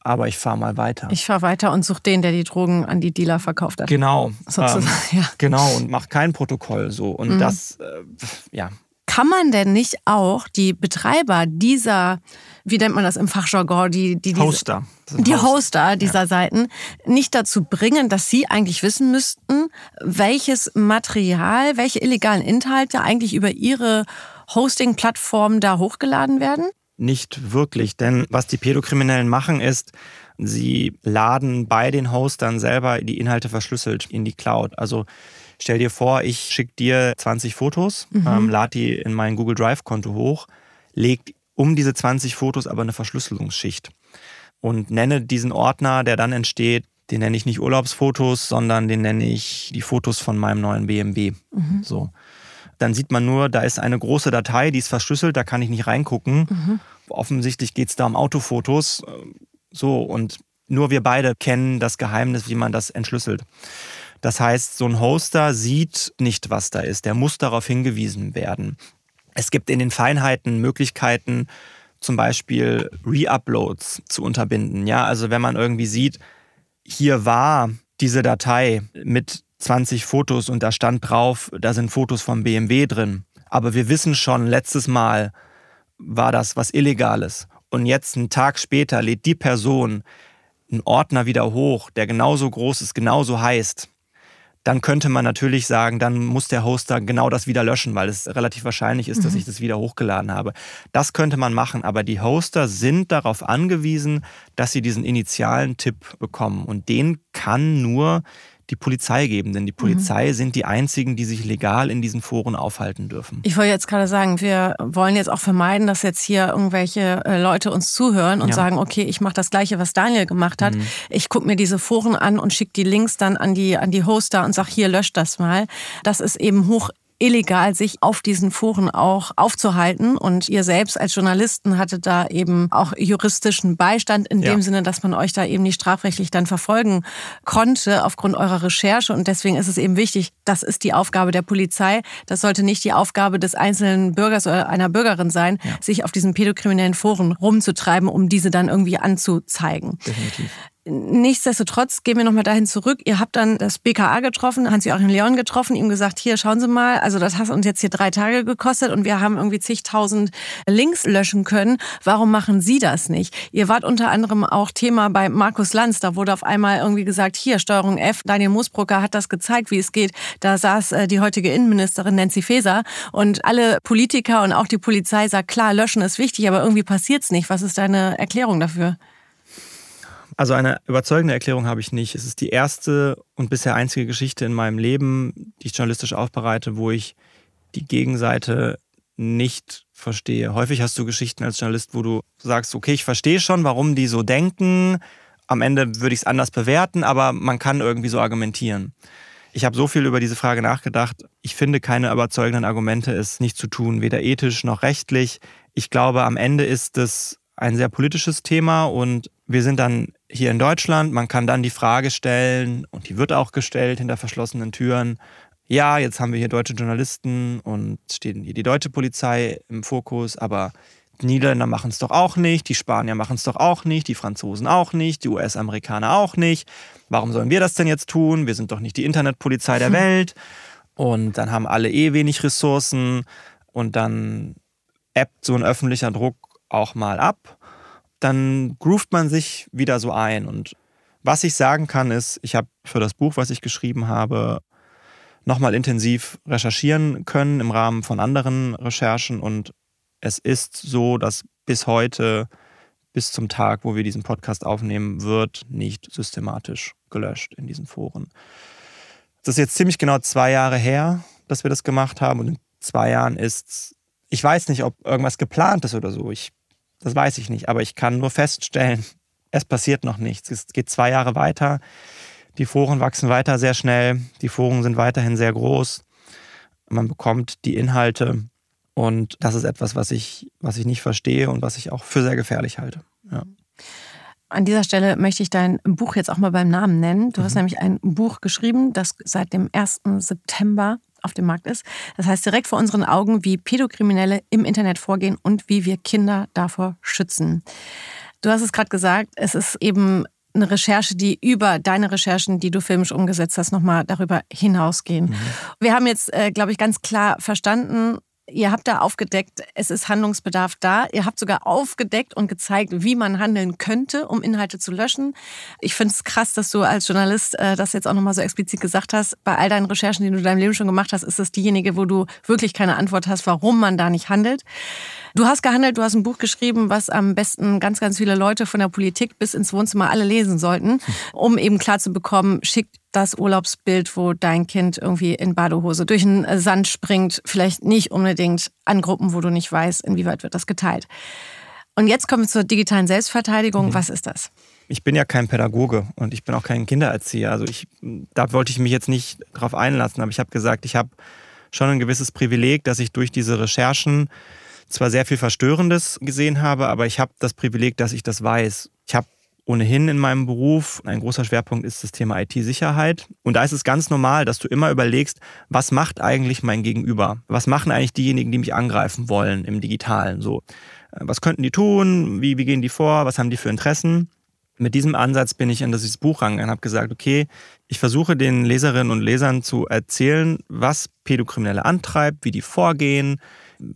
aber ich fahre mal weiter. Ich fahre weiter und suche den, der die Drogen an die Dealer verkauft hat. Genau. Ähm, ja. Genau, und mache kein Protokoll so. Und mhm. das, äh, ja, kann man denn nicht auch die Betreiber dieser, wie nennt man das im Fachjargon, die, die, diese, Hoster. Die Hoster dieser ja. Seiten nicht dazu bringen, dass sie eigentlich wissen müssten, welches Material, welche illegalen Inhalte eigentlich über ihre Hosting-Plattform da hochgeladen werden? Nicht wirklich, denn was die Pädokriminellen machen ist, sie laden bei den Hostern selber die Inhalte verschlüsselt in die Cloud. Also Stell dir vor, ich schicke dir 20 Fotos, mhm. ähm, lade die in mein Google Drive-Konto hoch, leg um diese 20 Fotos aber eine Verschlüsselungsschicht und nenne diesen Ordner, der dann entsteht, den nenne ich nicht Urlaubsfotos, sondern den nenne ich die Fotos von meinem neuen BMW. Mhm. So. Dann sieht man nur, da ist eine große Datei, die ist verschlüsselt, da kann ich nicht reingucken. Mhm. Offensichtlich geht es da um Autofotos. So, und nur wir beide kennen das Geheimnis, wie man das entschlüsselt. Das heißt, so ein Hoster sieht nicht, was da ist. Der muss darauf hingewiesen werden. Es gibt in den Feinheiten Möglichkeiten, zum Beispiel Re-Uploads zu unterbinden. Ja, also wenn man irgendwie sieht, hier war diese Datei mit 20 Fotos und da stand drauf, da sind Fotos vom BMW drin. Aber wir wissen schon, letztes Mal war das was Illegales. Und jetzt, einen Tag später, lädt die Person einen Ordner wieder hoch, der genauso groß ist, genauso heißt dann könnte man natürlich sagen, dann muss der Hoster genau das wieder löschen, weil es relativ wahrscheinlich ist, dass mhm. ich das wieder hochgeladen habe. Das könnte man machen, aber die Hoster sind darauf angewiesen, dass sie diesen initialen Tipp bekommen. Und den kann nur die Polizei geben, denn die Polizei mhm. sind die einzigen, die sich legal in diesen Foren aufhalten dürfen. Ich wollte jetzt gerade sagen, wir wollen jetzt auch vermeiden, dass jetzt hier irgendwelche äh, Leute uns zuhören und ja. sagen, okay, ich mache das gleiche, was Daniel gemacht hat. Mhm. Ich gucke mir diese Foren an und schicke die Links dann an die an die Hoster und sage, hier löscht das mal. Das ist eben hoch illegal, sich auf diesen Foren auch aufzuhalten. Und ihr selbst als Journalisten hattet da eben auch juristischen Beistand in dem Sinne, dass man euch da eben nicht strafrechtlich dann verfolgen konnte aufgrund eurer Recherche. Und deswegen ist es eben wichtig, das ist die Aufgabe der Polizei. Das sollte nicht die Aufgabe des einzelnen Bürgers oder einer Bürgerin sein, ja. sich auf diesen pädokriminellen Foren rumzutreiben, um diese dann irgendwie anzuzeigen. Definitiv. Nichtsdestotrotz gehen wir nochmal dahin zurück. Ihr habt dann das BKA getroffen, Hans-Joachim Leon getroffen, ihm gesagt, hier, schauen Sie mal, also das hat uns jetzt hier drei Tage gekostet und wir haben irgendwie zigtausend Links löschen können. Warum machen Sie das nicht? Ihr wart unter anderem auch Thema bei Markus Lanz. Da wurde auf einmal irgendwie gesagt, hier, Steuerung F, Daniel Moosbrucker hat das gezeigt, wie es geht. Da saß äh, die heutige Innenministerin Nancy Faeser und alle Politiker und auch die Polizei sagt, klar, löschen ist wichtig, aber irgendwie passiert's nicht. Was ist deine Erklärung dafür? Also eine überzeugende Erklärung habe ich nicht. Es ist die erste und bisher einzige Geschichte in meinem Leben, die ich journalistisch aufbereite, wo ich die Gegenseite nicht verstehe. Häufig hast du Geschichten als Journalist, wo du sagst, okay, ich verstehe schon, warum die so denken. Am Ende würde ich es anders bewerten, aber man kann irgendwie so argumentieren. Ich habe so viel über diese Frage nachgedacht. Ich finde keine überzeugenden Argumente, es nicht zu tun, weder ethisch noch rechtlich. Ich glaube, am Ende ist es ein sehr politisches Thema und wir sind dann hier in Deutschland. Man kann dann die Frage stellen, und die wird auch gestellt hinter verschlossenen Türen. Ja, jetzt haben wir hier deutsche Journalisten und steht hier die deutsche Polizei im Fokus, aber die Niederländer machen es doch auch nicht, die Spanier machen es doch auch nicht, die Franzosen auch nicht, die US-Amerikaner auch nicht. Warum sollen wir das denn jetzt tun? Wir sind doch nicht die Internetpolizei der Welt. Und dann haben alle eh wenig Ressourcen und dann ebbt so ein öffentlicher Druck auch mal ab dann groovt man sich wieder so ein. Und was ich sagen kann, ist, ich habe für das Buch, was ich geschrieben habe, nochmal intensiv recherchieren können im Rahmen von anderen Recherchen. Und es ist so, dass bis heute, bis zum Tag, wo wir diesen Podcast aufnehmen, wird nicht systematisch gelöscht in diesen Foren. Das ist jetzt ziemlich genau zwei Jahre her, dass wir das gemacht haben. Und in zwei Jahren ist, ich weiß nicht, ob irgendwas geplant ist oder so. Ich das weiß ich nicht, aber ich kann nur feststellen, es passiert noch nichts. Es geht zwei Jahre weiter. Die Foren wachsen weiter sehr schnell. Die Foren sind weiterhin sehr groß. Man bekommt die Inhalte. Und das ist etwas, was ich, was ich nicht verstehe und was ich auch für sehr gefährlich halte. Ja. An dieser Stelle möchte ich dein Buch jetzt auch mal beim Namen nennen. Du mhm. hast nämlich ein Buch geschrieben, das seit dem 1. September auf dem Markt ist. Das heißt direkt vor unseren Augen, wie Pädokriminelle im Internet vorgehen und wie wir Kinder davor schützen. Du hast es gerade gesagt, es ist eben eine Recherche, die über deine Recherchen, die du filmisch umgesetzt hast, nochmal darüber hinausgehen. Mhm. Wir haben jetzt, äh, glaube ich, ganz klar verstanden, Ihr habt da aufgedeckt, es ist Handlungsbedarf da. Ihr habt sogar aufgedeckt und gezeigt, wie man handeln könnte, um Inhalte zu löschen. Ich finde es krass, dass du als Journalist äh, das jetzt auch nochmal so explizit gesagt hast. Bei all deinen Recherchen, die du in deinem Leben schon gemacht hast, ist es diejenige, wo du wirklich keine Antwort hast, warum man da nicht handelt. Du hast gehandelt, du hast ein Buch geschrieben, was am besten ganz, ganz viele Leute von der Politik bis ins Wohnzimmer alle lesen sollten, um eben klar zu bekommen, schickt das Urlaubsbild, wo dein Kind irgendwie in Badehose durch den Sand springt, vielleicht nicht unbedingt an Gruppen, wo du nicht weißt, inwieweit wird das geteilt. Und jetzt kommen wir zur digitalen Selbstverteidigung. Mhm. Was ist das? Ich bin ja kein Pädagoge und ich bin auch kein Kindererzieher. Also ich, da wollte ich mich jetzt nicht drauf einlassen, aber ich habe gesagt, ich habe schon ein gewisses Privileg, dass ich durch diese Recherchen zwar sehr viel Verstörendes gesehen habe, aber ich habe das Privileg, dass ich das weiß. Ich habe ohnehin in meinem Beruf. Ein großer Schwerpunkt ist das Thema IT-Sicherheit. Und da ist es ganz normal, dass du immer überlegst, was macht eigentlich mein Gegenüber? Was machen eigentlich diejenigen, die mich angreifen wollen im Digitalen? So, äh, was könnten die tun? Wie, wie gehen die vor? Was haben die für Interessen? mit diesem Ansatz bin ich an dieses Buch rangegangen und habe gesagt, okay, ich versuche den Leserinnen und Lesern zu erzählen, was Pädokriminelle antreibt, wie die vorgehen.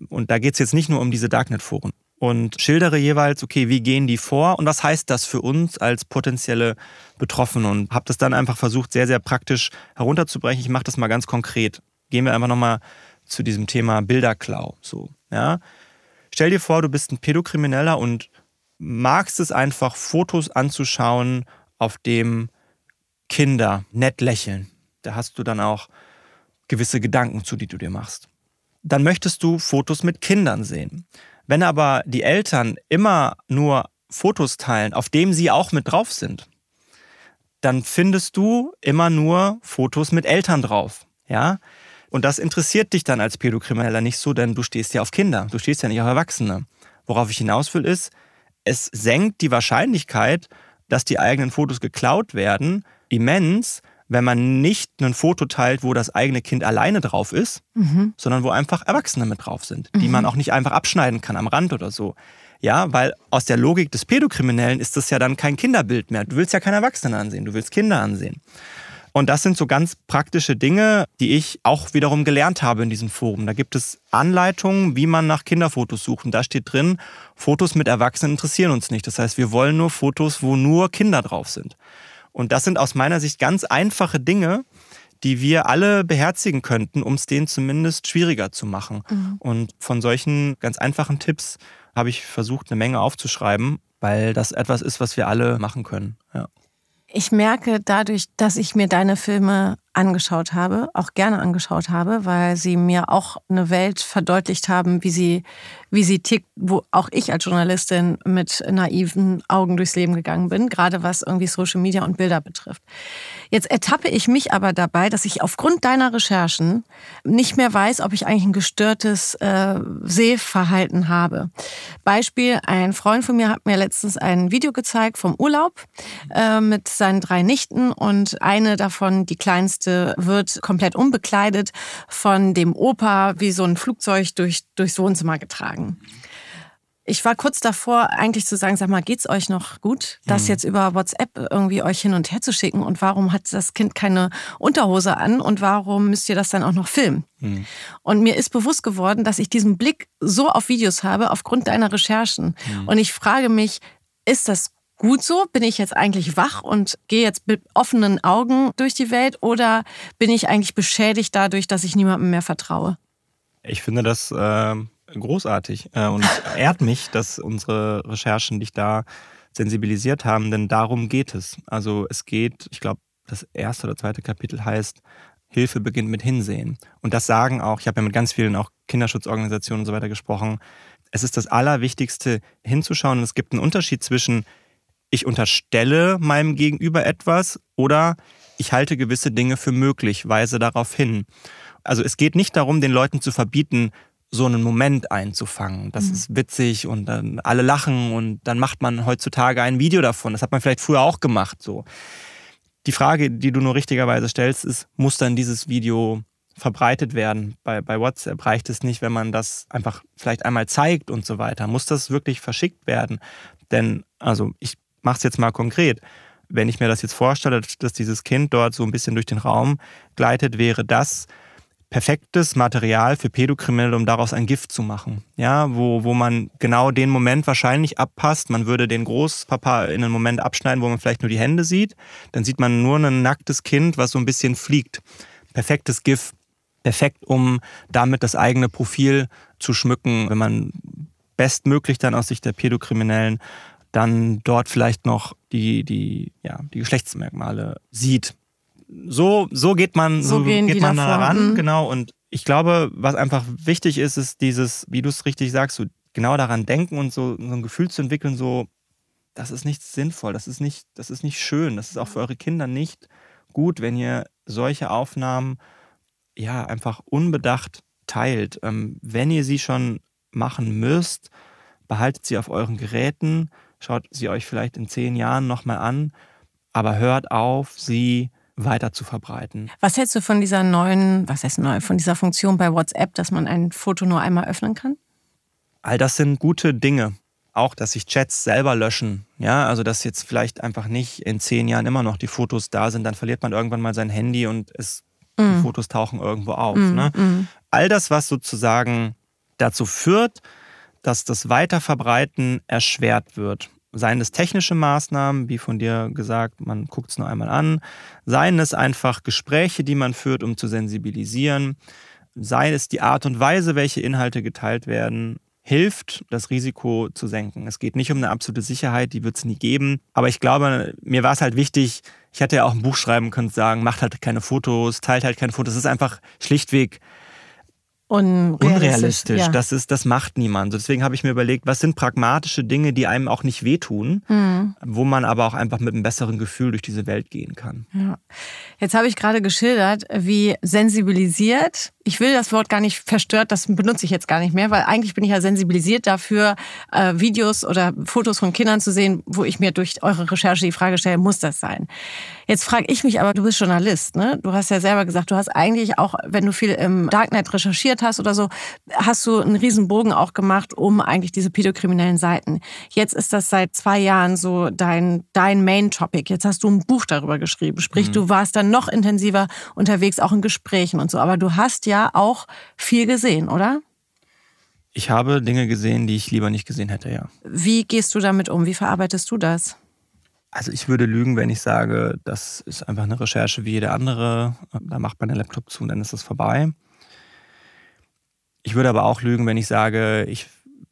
Und da geht es jetzt nicht nur um diese Darknet-Foren. Und schildere jeweils, okay, wie gehen die vor und was heißt das für uns als potenzielle Betroffene? Und habe das dann einfach versucht, sehr, sehr praktisch herunterzubrechen. Ich mache das mal ganz konkret. Gehen wir einfach nochmal zu diesem Thema Bilderklau. So, ja. Stell dir vor, du bist ein Pädokrimineller und magst es einfach, Fotos anzuschauen, auf dem Kinder nett lächeln. Da hast du dann auch gewisse Gedanken zu, die du dir machst. Dann möchtest du Fotos mit Kindern sehen. Wenn aber die Eltern immer nur Fotos teilen, auf dem sie auch mit drauf sind, dann findest du immer nur Fotos mit Eltern drauf. Ja? Und das interessiert dich dann als Pädokrimineller nicht so, denn du stehst ja auf Kinder, du stehst ja nicht auf Erwachsene. Worauf ich hinaus will, ist, es senkt die Wahrscheinlichkeit, dass die eigenen Fotos geklaut werden, immens, wenn man nicht ein Foto teilt, wo das eigene Kind alleine drauf ist, mhm. sondern wo einfach Erwachsene mit drauf sind, die mhm. man auch nicht einfach abschneiden kann am Rand oder so. Ja, weil aus der Logik des Pädokriminellen ist das ja dann kein Kinderbild mehr. Du willst ja keine Erwachsenen ansehen, du willst Kinder ansehen. Und das sind so ganz praktische Dinge, die ich auch wiederum gelernt habe in diesem Forum. Da gibt es Anleitungen, wie man nach Kinderfotos sucht. Und da steht drin, Fotos mit Erwachsenen interessieren uns nicht. Das heißt, wir wollen nur Fotos, wo nur Kinder drauf sind. Und das sind aus meiner Sicht ganz einfache Dinge, die wir alle beherzigen könnten, um es denen zumindest schwieriger zu machen. Mhm. Und von solchen ganz einfachen Tipps habe ich versucht, eine Menge aufzuschreiben, weil das etwas ist, was wir alle machen können. Ja. Ich merke dadurch, dass ich mir deine Filme angeschaut habe, auch gerne angeschaut habe, weil sie mir auch eine Welt verdeutlicht haben, wie sie, wie sie tickt, wo auch ich als Journalistin mit naiven Augen durchs Leben gegangen bin, gerade was irgendwie Social Media und Bilder betrifft. Jetzt ertappe ich mich aber dabei, dass ich aufgrund deiner Recherchen nicht mehr weiß, ob ich eigentlich ein gestörtes äh, Sehverhalten habe. Beispiel, ein Freund von mir hat mir letztens ein Video gezeigt vom Urlaub äh, mit seinen drei Nichten und eine davon, die kleinste wird komplett unbekleidet von dem Opa wie so ein Flugzeug durch, durchs Wohnzimmer getragen. Ich war kurz davor, eigentlich zu sagen, sag mal, geht's euch noch gut, das mhm. jetzt über WhatsApp irgendwie euch hin und her zu schicken? Und warum hat das Kind keine Unterhose an? Und warum müsst ihr das dann auch noch filmen? Mhm. Und mir ist bewusst geworden, dass ich diesen Blick so auf Videos habe, aufgrund deiner Recherchen. Mhm. Und ich frage mich, ist das gut so? Bin ich jetzt eigentlich wach und gehe jetzt mit offenen Augen durch die Welt oder bin ich eigentlich beschädigt dadurch, dass ich niemandem mehr vertraue? Ich finde das äh, großartig äh, und ehrt mich, dass unsere Recherchen dich da sensibilisiert haben, denn darum geht es. Also es geht, ich glaube, das erste oder zweite Kapitel heißt, Hilfe beginnt mit Hinsehen. Und das sagen auch, ich habe ja mit ganz vielen auch Kinderschutzorganisationen und so weiter gesprochen, es ist das Allerwichtigste hinzuschauen. Und es gibt einen Unterschied zwischen ich unterstelle meinem Gegenüber etwas oder ich halte gewisse Dinge für möglich, weise darauf hin. Also es geht nicht darum, den Leuten zu verbieten, so einen Moment einzufangen. Das mhm. ist witzig und dann alle lachen und dann macht man heutzutage ein Video davon. Das hat man vielleicht früher auch gemacht. So. Die Frage, die du nur richtigerweise stellst, ist, muss dann dieses Video verbreitet werden? Bei, bei WhatsApp reicht es nicht, wenn man das einfach vielleicht einmal zeigt und so weiter. Muss das wirklich verschickt werden? Denn, also ich mache es jetzt mal konkret. Wenn ich mir das jetzt vorstelle, dass dieses Kind dort so ein bisschen durch den Raum gleitet, wäre das perfektes Material für Pädokriminelle, um daraus ein Gift zu machen. Ja, wo, wo man genau den Moment wahrscheinlich abpasst. Man würde den Großpapa in einen Moment abschneiden, wo man vielleicht nur die Hände sieht. Dann sieht man nur ein nacktes Kind, was so ein bisschen fliegt. Perfektes Gift. Perfekt, um damit das eigene Profil zu schmücken, wenn man bestmöglich dann aus Sicht der Pädokriminellen dann dort vielleicht noch die, die, ja, die Geschlechtsmerkmale sieht. So, so geht man, so, so geht man daran, mhm. genau. Und ich glaube, was einfach wichtig ist, ist dieses, wie du es richtig sagst, so genau daran denken und so, so ein Gefühl zu entwickeln, so, das ist nicht sinnvoll, das ist nicht, das ist nicht schön, das ist auch für eure Kinder nicht gut, wenn ihr solche Aufnahmen ja einfach unbedacht teilt. Ähm, wenn ihr sie schon machen müsst, behaltet sie auf euren Geräten, Schaut sie euch vielleicht in zehn Jahren nochmal an, aber hört auf, sie weiter zu verbreiten. Was hältst du von dieser neuen, was heißt neu, von dieser Funktion bei WhatsApp, dass man ein Foto nur einmal öffnen kann? All das sind gute Dinge. auch, dass sich Chats selber löschen. Ja, also dass jetzt vielleicht einfach nicht in zehn Jahren immer noch die Fotos da sind, dann verliert man irgendwann mal sein Handy und es, mm. die Fotos tauchen irgendwo auf. Mm, ne? mm. All das, was sozusagen dazu führt, dass das Weiterverbreiten erschwert wird. Seien es technische Maßnahmen, wie von dir gesagt, man guckt es nur einmal an. Seien es einfach Gespräche, die man führt, um zu sensibilisieren. Sei es die Art und Weise, welche Inhalte geteilt werden, hilft, das Risiko zu senken. Es geht nicht um eine absolute Sicherheit, die wird es nie geben. Aber ich glaube, mir war es halt wichtig, ich hätte ja auch ein Buch schreiben können, sagen, macht halt keine Fotos, teilt halt keine Fotos. Das ist einfach schlichtweg Unrealistisch. Unrealistisch. Ja. Das, ist, das macht niemand. Deswegen habe ich mir überlegt, was sind pragmatische Dinge, die einem auch nicht wehtun, mhm. wo man aber auch einfach mit einem besseren Gefühl durch diese Welt gehen kann. Ja. Jetzt habe ich gerade geschildert, wie sensibilisiert ich will das Wort gar nicht verstört, das benutze ich jetzt gar nicht mehr, weil eigentlich bin ich ja sensibilisiert dafür, äh, Videos oder Fotos von Kindern zu sehen, wo ich mir durch eure Recherche die Frage stelle, muss das sein? Jetzt frage ich mich aber, du bist Journalist, ne? Du hast ja selber gesagt, du hast eigentlich auch, wenn du viel im Darknet recherchiert hast oder so, hast du einen riesen Bogen auch gemacht um eigentlich diese pädokriminellen Seiten. Jetzt ist das seit zwei Jahren so dein, dein Main-Topic. Jetzt hast du ein Buch darüber geschrieben. Sprich, mhm. du warst dann noch intensiver unterwegs, auch in Gesprächen und so. Aber du hast ja ja auch viel gesehen, oder? Ich habe Dinge gesehen, die ich lieber nicht gesehen hätte, ja. Wie gehst du damit um? Wie verarbeitest du das? Also ich würde lügen, wenn ich sage, das ist einfach eine Recherche wie jede andere. Da macht man den Laptop zu und dann ist es vorbei. Ich würde aber auch lügen, wenn ich sage, ich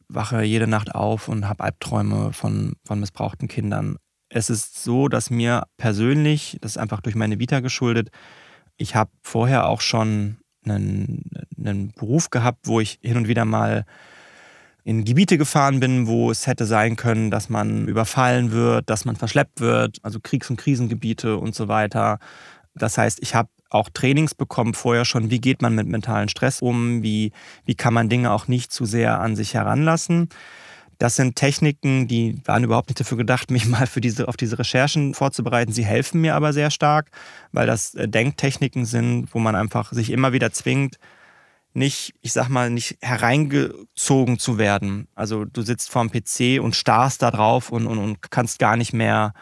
wache jede Nacht auf und habe Albträume von, von missbrauchten Kindern. Es ist so, dass mir persönlich, das ist einfach durch meine Vita geschuldet, ich habe vorher auch schon einen, einen Beruf gehabt, wo ich hin und wieder mal in Gebiete gefahren bin, wo es hätte sein können, dass man überfallen wird, dass man verschleppt wird, also Kriegs- und Krisengebiete und so weiter. Das heißt, ich habe auch Trainings bekommen vorher schon, wie geht man mit mentalen Stress um, wie, wie kann man Dinge auch nicht zu sehr an sich heranlassen. Das sind Techniken, die waren überhaupt nicht dafür gedacht, mich mal für diese, auf diese Recherchen vorzubereiten. Sie helfen mir aber sehr stark, weil das äh, Denktechniken sind, wo man einfach sich immer wieder zwingt, nicht, ich sag mal, nicht hereingezogen zu werden. Also du sitzt vorm PC und starrst da drauf und, und, und kannst gar nicht mehr,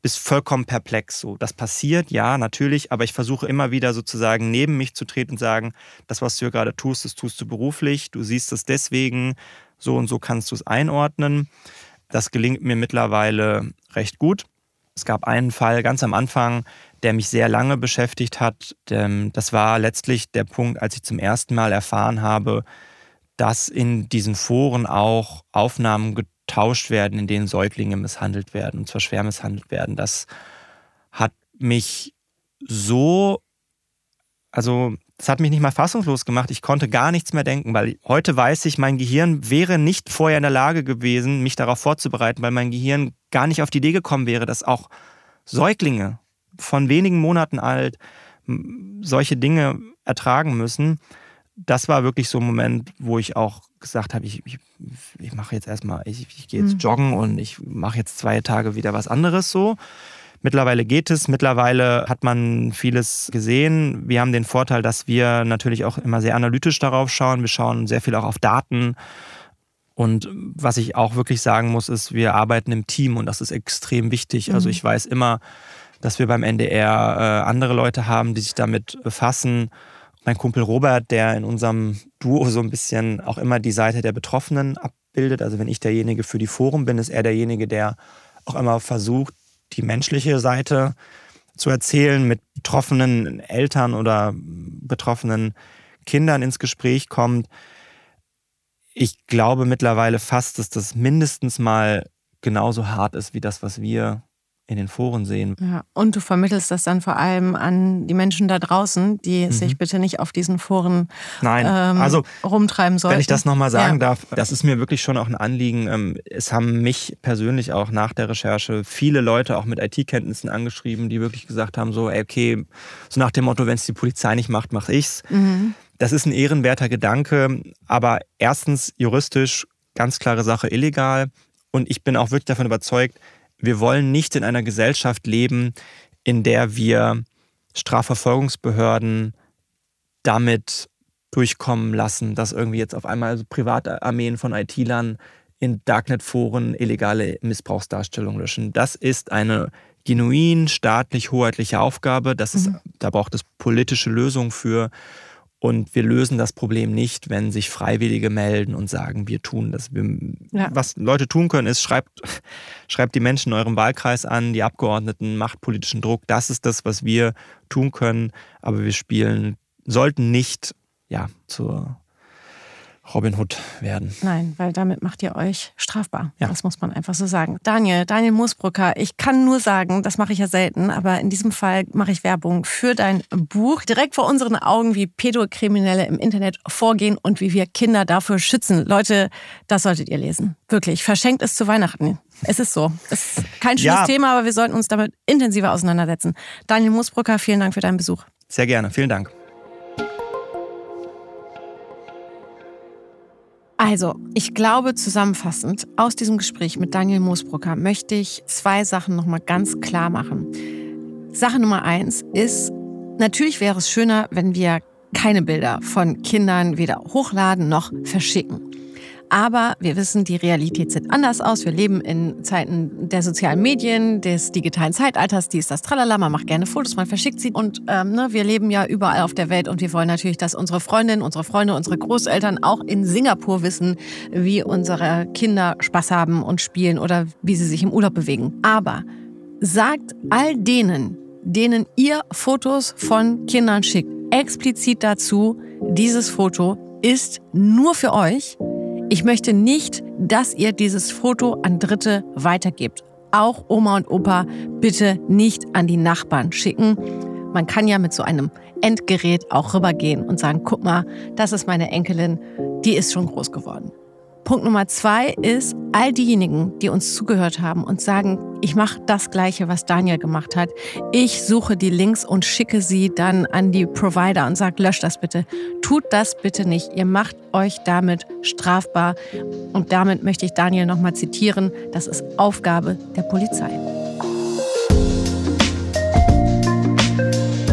bist vollkommen perplex. So, das passiert, ja, natürlich, aber ich versuche immer wieder sozusagen neben mich zu treten und sagen, das, was du hier gerade tust, das tust du beruflich, du siehst es deswegen, so und so kannst du es einordnen. Das gelingt mir mittlerweile recht gut. Es gab einen Fall ganz am Anfang, der mich sehr lange beschäftigt hat. Das war letztlich der Punkt, als ich zum ersten Mal erfahren habe, dass in diesen Foren auch Aufnahmen getauscht werden, in denen Säuglinge misshandelt werden, und zwar schwer misshandelt werden. Das hat mich so, also das hat mich nicht mal fassungslos gemacht. Ich konnte gar nichts mehr denken, weil heute weiß ich, mein Gehirn wäre nicht vorher in der Lage gewesen, mich darauf vorzubereiten, weil mein Gehirn gar nicht auf die Idee gekommen wäre, dass auch Säuglinge von wenigen Monaten alt solche Dinge ertragen müssen. Das war wirklich so ein Moment, wo ich auch gesagt habe, ich, ich, ich mache jetzt erstmal, ich, ich gehe jetzt mhm. joggen und ich mache jetzt zwei Tage wieder was anderes so. Mittlerweile geht es, mittlerweile hat man vieles gesehen. Wir haben den Vorteil, dass wir natürlich auch immer sehr analytisch darauf schauen. Wir schauen sehr viel auch auf Daten. Und was ich auch wirklich sagen muss, ist, wir arbeiten im Team und das ist extrem wichtig. Also mhm. Also ich weiß immer, dass wir beim NDR äh, andere Leute haben, die sich damit befassen. Mein Kumpel Robert, der in unserem Duo so ein bisschen auch immer die Seite der Betroffenen abbildet. Also wenn ich derjenige für die Forum bin, ist er derjenige, der auch immer versucht, die menschliche Seite zu erzählen, mit betroffenen Eltern oder betroffenen Kindern ins Gespräch kommt. Ich glaube mittlerweile fast, dass das mindestens mal genauso hart ist wie das, was wir in den Foren sehen. Ja, und du vermittelst das dann vor allem an die Menschen da draußen, die mhm. sich bitte nicht auf diesen Foren Nein. Ähm, also, rumtreiben sollten. Wenn ich das nochmal sagen ja. darf, das ist mir wirklich schon auch ein Anliegen. Ähm, es haben mich persönlich auch nach der Recherche viele Leute auch mit IT-Kenntnissen angeschrieben, die wirklich gesagt haben, so, okay, so nach dem Motto, wenn es die Polizei nicht macht, mache ich's. Mhm. Das ist ein ehrenwerter Gedanke, aber erstens juristisch ganz klare Sache illegal. Und ich bin auch wirklich davon überzeugt, wir wollen nicht in einer Gesellschaft leben, in der wir Strafverfolgungsbehörden damit durchkommen lassen, dass irgendwie jetzt auf einmal so Privatarmeen von IT-Lern in Darknet-Foren illegale Missbrauchsdarstellungen löschen. Das ist eine genuin staatlich-hoheitliche Aufgabe. Das ist, mhm. Da braucht es politische Lösungen für. Und wir lösen das Problem nicht, wenn sich Freiwillige melden und sagen, wir tun das. Wir, ja. Was Leute tun können, ist, schreibt, schreibt die Menschen in eurem Wahlkreis an, die Abgeordneten, macht politischen Druck. Das ist das, was wir tun können. Aber wir spielen, sollten nicht ja, zur Robin Hood werden. Nein, weil damit macht ihr euch strafbar. Ja. Das muss man einfach so sagen. Daniel, Daniel Moosbrücker, ich kann nur sagen, das mache ich ja selten, aber in diesem Fall mache ich Werbung für dein Buch. Direkt vor unseren Augen, wie Pädokriminelle im Internet vorgehen und wie wir Kinder dafür schützen. Leute, das solltet ihr lesen. Wirklich. Verschenkt es zu Weihnachten. Es ist so. Es ist kein schönes ja. Thema, aber wir sollten uns damit intensiver auseinandersetzen. Daniel Moosbrücker, vielen Dank für deinen Besuch. Sehr gerne. Vielen Dank. Also, ich glaube zusammenfassend, aus diesem Gespräch mit Daniel Moosbrucker möchte ich zwei Sachen nochmal ganz klar machen. Sache Nummer eins ist, natürlich wäre es schöner, wenn wir keine Bilder von Kindern weder hochladen noch verschicken. Aber wir wissen, die Realität sieht anders aus. Wir leben in Zeiten der sozialen Medien, des digitalen Zeitalters, die ist das Tralala. Man macht gerne Fotos, man verschickt sie. Und ähm, ne, wir leben ja überall auf der Welt und wir wollen natürlich, dass unsere Freundinnen, unsere Freunde, unsere Großeltern auch in Singapur wissen, wie unsere Kinder Spaß haben und spielen oder wie sie sich im Urlaub bewegen. Aber sagt all denen, denen ihr Fotos von Kindern schickt, explizit dazu, dieses Foto ist nur für euch ich möchte nicht, dass ihr dieses Foto an Dritte weitergebt. Auch Oma und Opa bitte nicht an die Nachbarn schicken. Man kann ja mit so einem Endgerät auch rübergehen und sagen, guck mal, das ist meine Enkelin, die ist schon groß geworden. Punkt Nummer zwei ist, all diejenigen, die uns zugehört haben und sagen, ich mache das Gleiche, was Daniel gemacht hat. Ich suche die Links und schicke sie dann an die Provider und sage, löscht das bitte. Tut das bitte nicht. Ihr macht euch damit strafbar. Und damit möchte ich Daniel nochmal zitieren. Das ist Aufgabe der Polizei.